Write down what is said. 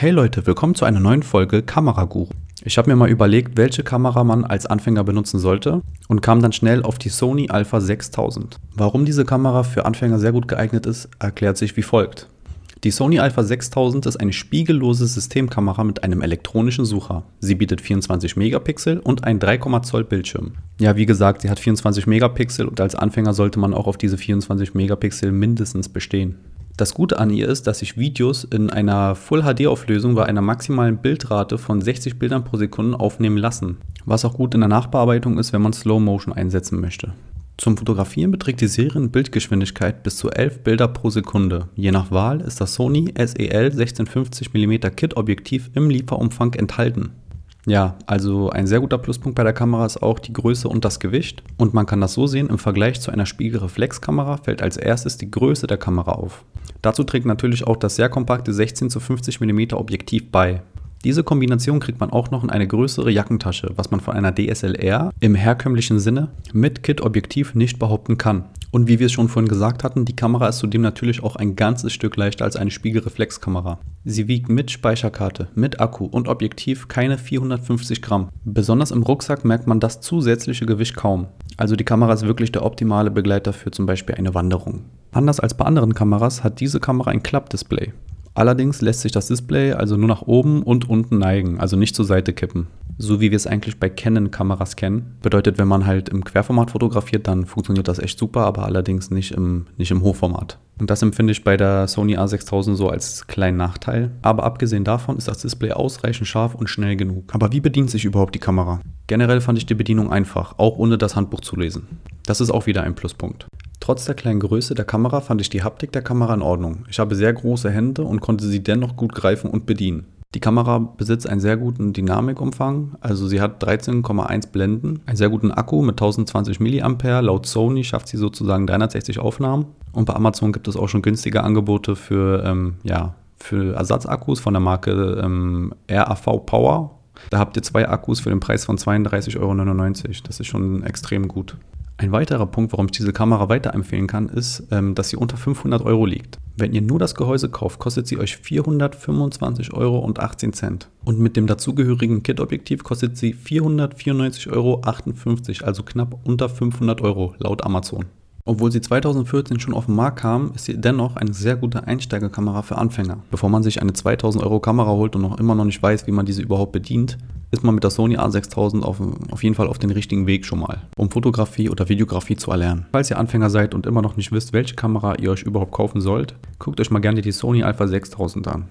Hey Leute, willkommen zu einer neuen Folge Kameraguru. Ich habe mir mal überlegt, welche Kamera man als Anfänger benutzen sollte und kam dann schnell auf die Sony Alpha 6000. Warum diese Kamera für Anfänger sehr gut geeignet ist, erklärt sich wie folgt. Die Sony Alpha 6000 ist eine spiegellose Systemkamera mit einem elektronischen Sucher. Sie bietet 24 Megapixel und einen 3, Zoll Bildschirm. Ja, wie gesagt, sie hat 24 Megapixel und als Anfänger sollte man auch auf diese 24 Megapixel mindestens bestehen. Das Gute an ihr ist, dass sich Videos in einer Full HD Auflösung bei einer maximalen Bildrate von 60 Bildern pro Sekunde aufnehmen lassen, was auch gut in der Nachbearbeitung ist, wenn man Slow Motion einsetzen möchte. Zum Fotografieren beträgt die Serienbildgeschwindigkeit bis zu 11 Bilder pro Sekunde. Je nach Wahl ist das Sony SEL 1650 mm Kit Objektiv im Lieferumfang enthalten. Ja, also ein sehr guter Pluspunkt bei der Kamera ist auch die Größe und das Gewicht. Und man kann das so sehen, im Vergleich zu einer Spiegelreflexkamera fällt als erstes die Größe der Kamera auf. Dazu trägt natürlich auch das sehr kompakte 16 zu 50 mm Objektiv bei. Diese Kombination kriegt man auch noch in eine größere Jackentasche, was man von einer DSLR im herkömmlichen Sinne mit Kit-Objektiv nicht behaupten kann. Und wie wir es schon vorhin gesagt hatten, die Kamera ist zudem natürlich auch ein ganzes Stück leichter als eine Spiegelreflexkamera. Sie wiegt mit Speicherkarte, mit Akku und Objektiv keine 450 Gramm. Besonders im Rucksack merkt man das zusätzliche Gewicht kaum. Also die Kamera ist wirklich der optimale Begleiter für zum Beispiel eine Wanderung. Anders als bei anderen Kameras hat diese Kamera ein Klappdisplay. Allerdings lässt sich das Display also nur nach oben und unten neigen, also nicht zur Seite kippen. So wie wir es eigentlich bei Canon-Kameras kennen. Bedeutet, wenn man halt im Querformat fotografiert, dann funktioniert das echt super, aber allerdings nicht im, nicht im Hochformat. Und das empfinde ich bei der Sony A6000 so als kleinen Nachteil. Aber abgesehen davon ist das Display ausreichend scharf und schnell genug. Aber wie bedient sich überhaupt die Kamera? Generell fand ich die Bedienung einfach, auch ohne das Handbuch zu lesen. Das ist auch wieder ein Pluspunkt. Trotz der kleinen Größe der Kamera fand ich die Haptik der Kamera in Ordnung. Ich habe sehr große Hände und konnte sie dennoch gut greifen und bedienen. Die Kamera besitzt einen sehr guten Dynamikumfang, also sie hat 13,1 Blenden, einen sehr guten Akku mit 1020 mAh. Laut Sony schafft sie sozusagen 360 Aufnahmen. Und bei Amazon gibt es auch schon günstige Angebote für, ähm, ja, für Ersatzakkus von der Marke ähm, RAV Power. Da habt ihr zwei Akkus für den Preis von 32,99 Euro. Das ist schon extrem gut. Ein weiterer Punkt, warum ich diese Kamera weiterempfehlen kann, ist, ähm, dass sie unter 500 Euro liegt. Wenn ihr nur das Gehäuse kauft, kostet sie euch 425,18 Euro. Und mit dem dazugehörigen Kit-Objektiv kostet sie 494,58 Euro, also knapp unter 500 Euro laut Amazon. Obwohl sie 2014 schon auf den Markt kam, ist sie dennoch eine sehr gute Einsteigerkamera für Anfänger. Bevor man sich eine 2000 Euro Kamera holt und noch immer noch nicht weiß, wie man diese überhaupt bedient, ist man mit der Sony A6000 auf, auf jeden Fall auf den richtigen Weg schon mal, um Fotografie oder Videografie zu erlernen. Falls ihr Anfänger seid und immer noch nicht wisst, welche Kamera ihr euch überhaupt kaufen sollt, guckt euch mal gerne die Sony Alpha 6000 an.